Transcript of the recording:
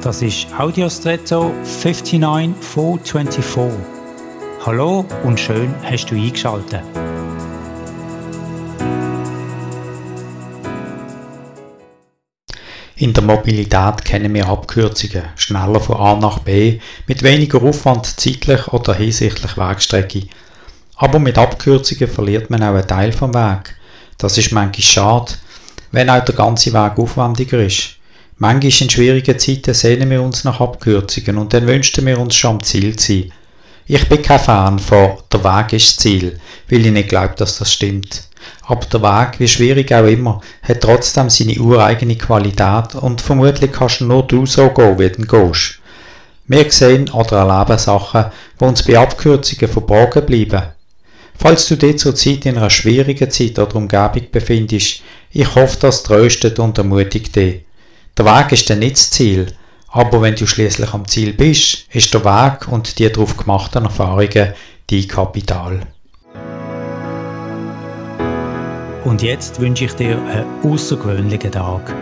Das ist Audiostretto 59424. Hallo und schön hast du eingeschaltet. In der Mobilität kennen wir Abkürzungen, schneller von A nach B, mit weniger Aufwand zeitlich oder hinsichtlich Wegstrecke. Aber mit Abkürzungen verliert man auch einen Teil vom Weg. Das ist manchmal schade, wenn auch der ganze Weg aufwendiger ist. Manchmal in schwierigen Zeiten sehnen wir uns nach Abkürzungen und dann wünschten wir uns schon am Ziel zu sein. Ich bin kein Fan von «der Weg ist das Ziel», weil ich nicht glaube, dass das stimmt. Aber der Weg, wie schwierig auch immer, hat trotzdem seine ureigene Qualität und vermutlich kannst nur du so gehen, wie du gehst. Wir sehen oder erleben Sachen, die uns bei Abkürzungen verborgen bleiben. Falls du dich zurzeit in einer schwierigen Zeit oder Umgebung befindest, ich hoffe, das tröstet und ermutigt dich. Der Weg ist dann nicht das Ziel, aber wenn du schließlich am Ziel bist, ist der Weg und die darauf gemachten Erfahrungen dein Kapital. Und jetzt wünsche ich dir einen außergewöhnlichen Tag.